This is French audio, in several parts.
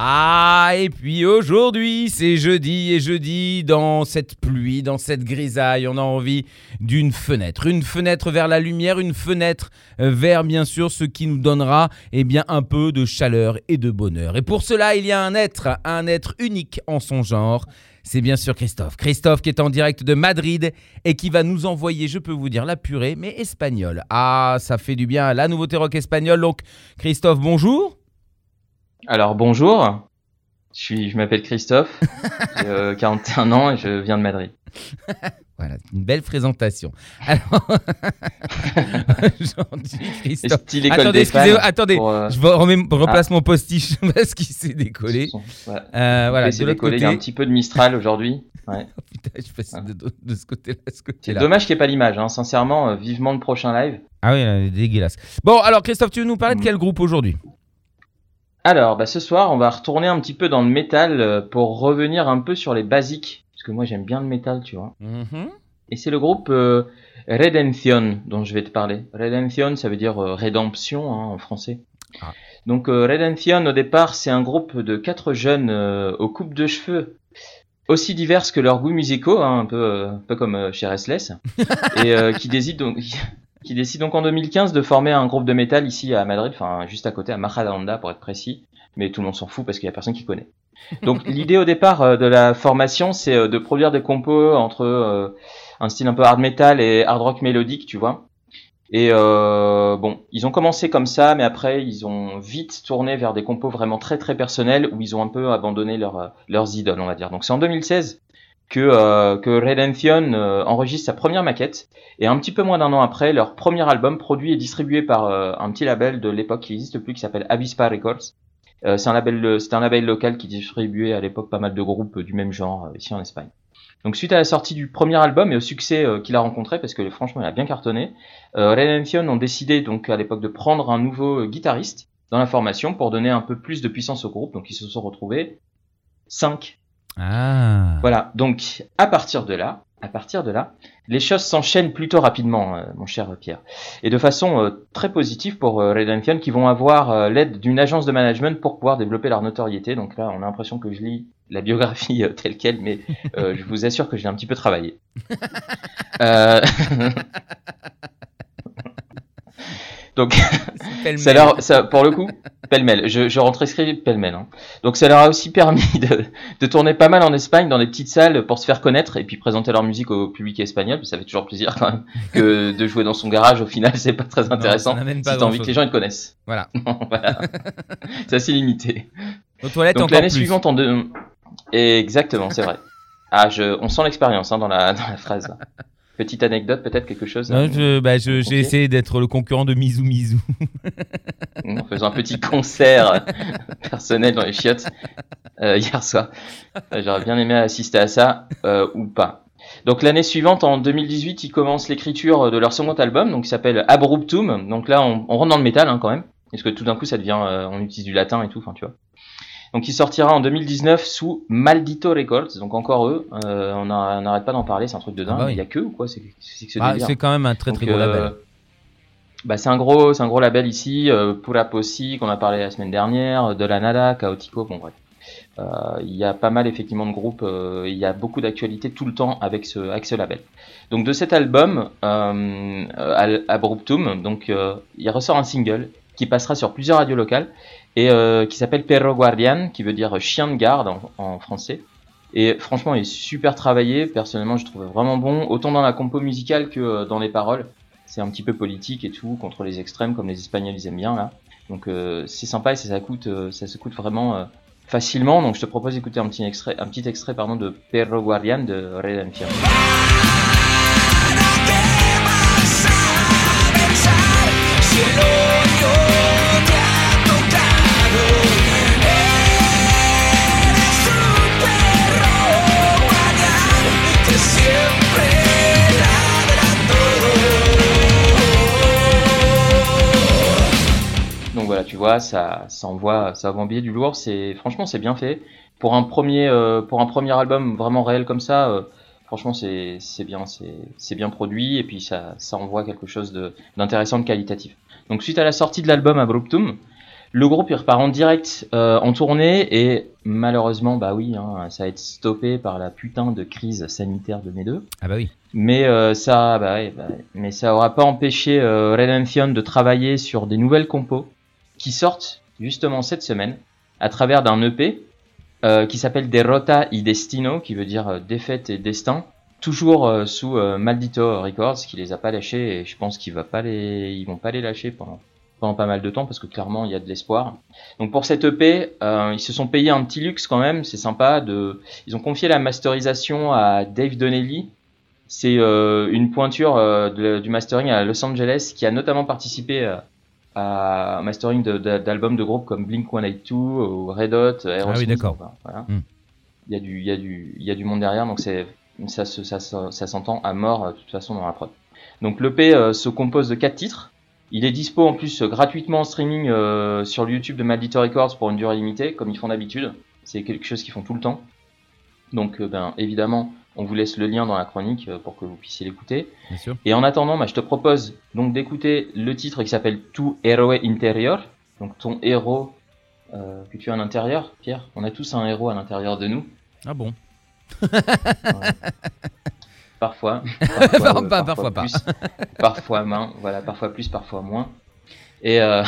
Ah, et puis aujourd'hui, c'est jeudi, et jeudi, dans cette pluie, dans cette grisaille, on a envie d'une fenêtre. Une fenêtre vers la lumière, une fenêtre vers, bien sûr, ce qui nous donnera, eh bien, un peu de chaleur et de bonheur. Et pour cela, il y a un être, un être unique en son genre. C'est bien sûr Christophe. Christophe qui est en direct de Madrid et qui va nous envoyer, je peux vous dire, la purée, mais espagnole. Ah, ça fait du bien, la nouveauté rock espagnole. Donc, Christophe, bonjour. Alors bonjour, je, suis, je m'appelle Christophe, j'ai euh, 41 ans et je viens de Madrid. Voilà, une belle présentation. Alors, gentil Christophe. Style Attendez, excusez-moi, attendez, pour, euh, je remets- replace mon postiche parce qu'il s'est décollé. Euh, voilà, de l'autre décollé, côté. il y a un petit peu de Mistral aujourd'hui. Ouais. Putain, je passe de, de- de ce côté-là à ce C'est dommage qu'il n'y ait pas l'image, hein. sincèrement, euh, vivement le prochain live. Ah oui, dégueulasse. Bon, alors Christophe, tu veux nous parler de Mm. quel groupe aujourd'hui? Alors, bah, ce soir, on va retourner un petit peu dans le métal euh, pour revenir un peu sur les basiques, parce que moi j'aime bien le métal, tu vois. Mhm. Et c'est le groupe euh, Redemption dont je vais te parler. Redemption, ça veut dire euh, rédemption hein, en français. Ah. Donc euh, Redemption, au départ, c'est un groupe de quatre jeunes aux coupes de cheveux aussi diverses que leurs goûts musicaux, hein, un peu, un peu comme chez Restless, et qui décident donc qui décide donc en 2015 de former un groupe de métal ici à Madrid, enfin juste à côté à Majadahonda pour être précis, mais tout le monde s'en fout parce qu'il y a personne qui connaît. Donc l'idée au départ euh, de la formation, c'est euh, de produire des compos entre euh, un style un peu hard metal et hard rock mélodique, tu vois. Et euh, bon, ils ont commencé comme ça, mais après ils ont vite tourné vers des compos vraiment très très personnels où ils ont un peu abandonné leur, leurs idoles, on va dire. Donc c'est en 2016 que euh, que Redemption euh, enregistre sa première maquette et un petit peu moins d'un an après, leur premier album produit et distribué par euh, un petit label de l'époque qui n'existe plus qui s'appelle Avispa Records. Euh, c'est un label, c'était un label local qui distribuait à l'époque pas mal de groupes du même genre euh, ici en Espagne. Donc suite à la sortie du premier album et au succès euh, qu'il a rencontré, parce que franchement il a bien cartonné, euh, Redemption ont décidé donc à l'époque de prendre un nouveau euh, guitariste dans la formation pour donner un peu plus de puissance au groupe. Donc ils se sont retrouvés 5 Ah. voilà, donc à partir de là, à partir de là, les choses s'enchaînent plutôt rapidement, euh, mon cher Pierre, et de façon euh, très positive pour euh, Redemption, qui vont avoir euh, l'aide d'une agence de management pour pouvoir développer leur notoriété. Donc là, on a l'impression que je lis la biographie telle quelle, mais je vous assure que j'ai un petit peu travaillé. Donc, ça leur, ça, pour le coup, pêle-mêle. Je, je retranscris pêle-mêle. Hein. Donc, ça leur a aussi permis de, de tourner pas mal en Espagne dans des petites salles pour se faire connaître et puis présenter leur musique au public espagnol. Ça fait toujours plaisir quand même que de jouer dans son garage. Au final, c'est pas très intéressant. ça n'amène si t'as envie que les gens ils te connaissent. Voilà. voilà. c'est assez limité. Aux toilettes Donc l'année suivante en deux. Exactement, c'est vrai. Ah, je, on sent l'expérience hein, dans la dans la phrase. là. Petite anecdote, peut-être quelque chose. Non, je- bah, j'ai essayé d'être le concurrent de Mizu Mizu. en faisant un petit concert personnel dans les chiottes euh, hier soir. Euh, J'aurais bien aimé assister à ça euh, ou pas. Donc l'année suivante, en 2018, ils commencent l'écriture de leur second album, donc qui s'appelle Abruptum. Donc là, on, on rentre dans le métal hein, quand même, parce que tout d'un coup, ça devient, euh, on utilise du latin et tout, enfin tu vois. Donc il sortira en 2019 sous Maldito Records, donc encore eux. Euh, on n'arrête pas d'en parler, c'est un truc de dingue. Ah bah oui. Il y a que ou quoi C'est c'est ce Ah, quand même un très très donc, gros euh, label. Bah, c'est un gros, c'est un gros label ici, euh, Pura Possi, qu'on a parlé la semaine dernière, De La Nada, Chaotico, bon bref. Euh, Il y a pas mal effectivement de groupes, euh, il y a beaucoup d'actualités tout le temps avec ce, avec ce label. Donc de cet album, euh, euh, Abruptum, donc euh, il ressort un single qui passera sur plusieurs radios locales et euh, qui s'appelle Perro Guardian, qui veut dire chien de garde en, français. Et franchement, il est super travaillé. Personnellement, je trouve vraiment bon, autant dans la compo musicale que euh, dans les paroles. C'est un petit peu politique et tout, contre les extrêmes, comme les Espagnols ils aiment bien là. Donc euh, c'est sympa et ça, se coûte vraiment facilement. Donc je te propose d'écouter un petit extrait, un petit extrait pardon de Perro Guardian de. Donc tu vois, ça, ça envoie, ça bien du lourd. C'est franchement, c'est bien fait pour un premier, euh, pour un premier album vraiment réel comme ça. euh, franchement, c'est, c'est bien, c'est, c'est bien produit et puis ça, ça envoie quelque chose de, d'intéressant, de qualitatif. Donc suite à la sortie de l'album Abruptum, le groupe il repart en direct euh, en tournée et malheureusement, bah oui, hein, ça va être stoppé par la putain de crise sanitaire de mes deux. Ah bah oui. Mais euh, ça, bah, ouais, bah, mais ça aura pas empêché euh, Redemption de travailler sur des nouvelles compos qui sortent justement cette semaine à travers d'un EP euh, qui s'appelle Derrota y Destino, qui veut dire euh, défaite et destin. Toujours euh, sous euh, Maldito Records, qui les a pas lâchés et je pense qu'ils les, ils vont pas les lâcher pendant pendant pas mal de temps parce que clairement il y a de l'espoir. Donc pour cette EP, euh, ils se sont payés un petit luxe quand même, c'est sympa. De, ils ont confié la masterisation à Dave Donnelly. C'est euh, une pointure de- du mastering à Los Angeles qui a notamment participé à, mastering de- d'albums de, groupes comme Blink 182 ou Red Hot, Aerosmith. d'accord. enfin, voilà. Hmm. Il y a du, il y a du, il y a du monde derrière, donc c'est, ça, ça, ça s'entend à mort euh, de toute façon dans la prod. Donc l'EP euh, se compose de quatre titres. Il est dispo en plus euh, gratuitement en streaming euh, sur le YouTube de Maldito Records pour une durée limitée, comme ils font d'habitude. C'est quelque chose qu'ils font tout le temps. Donc, euh, ben, évidemment, on vous laisse le lien dans la chronique euh, pour que vous puissiez l'écouter. Et en attendant, bah, je te propose donc d'écouter le titre qui s'appelle Tu héroe interior, donc ton héros euh, que tu as à l'intérieur, Pierre. On a tous un héros à l'intérieur de nous, Ah bon? parfois. Pas- euh, pas- parfois pas. plus, parfois moins, voilà, parfois plus, parfois moins. Et euh,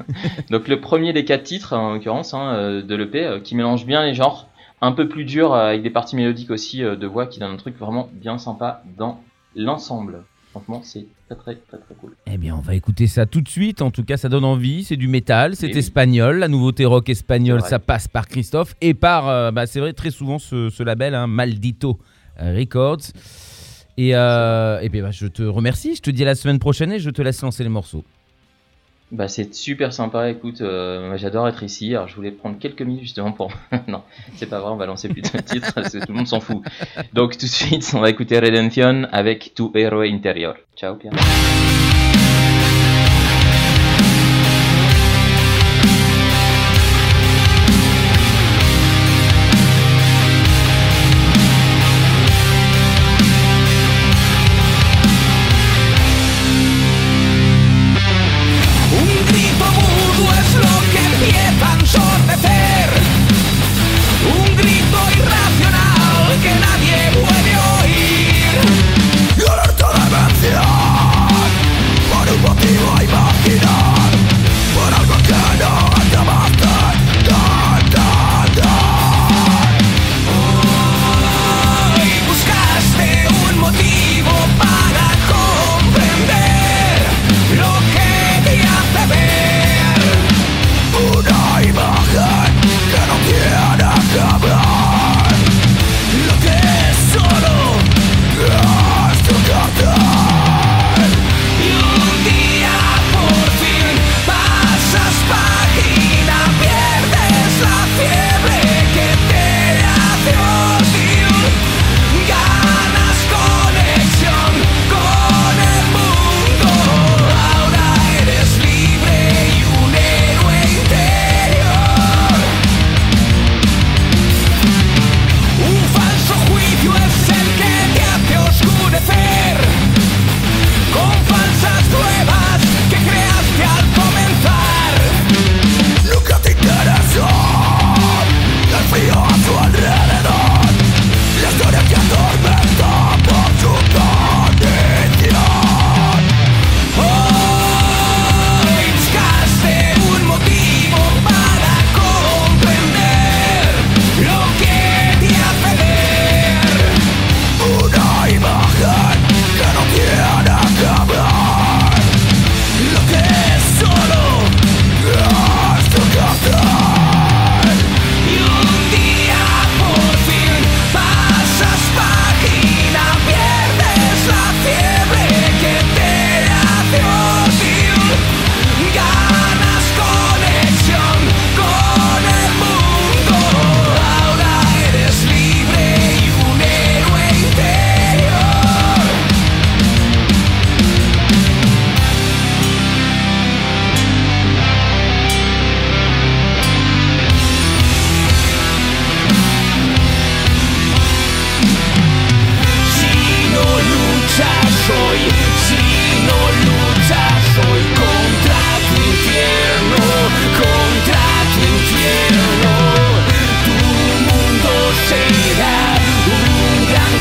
donc le premier des quatre titres, en l'occurrence, hein, de l'EP, qui mélange bien les genres, un peu plus dur, euh, avec des parties mélodiques aussi euh, de voix, qui donne un truc vraiment bien sympa dans l'ensemble. Franchement, c'est très très très très cool. Eh bien, on va écouter ça tout de suite. En tout cas, ça donne envie. C'est du métal, c'est Eh oui. espagnol. La nouveauté rock espagnole, ça passe par Christophe et par, euh, bah, c'est vrai, très souvent ce, ce label, hein, Maldito Records. Et, euh, et puis, bah, je te remercie. Je te dis à la semaine prochaine et je te laisse lancer les morceaux. Bah c'est super sympa, écoute, euh, j'adore être ici, alors je voulais prendre quelques minutes justement pour... non, c'est pas vrai, on va lancer plus de titres, parce que tout le monde s'en fout. Donc tout de suite, on va écouter Redemption avec Tu héroe interior. Ciao Pierre.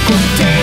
contain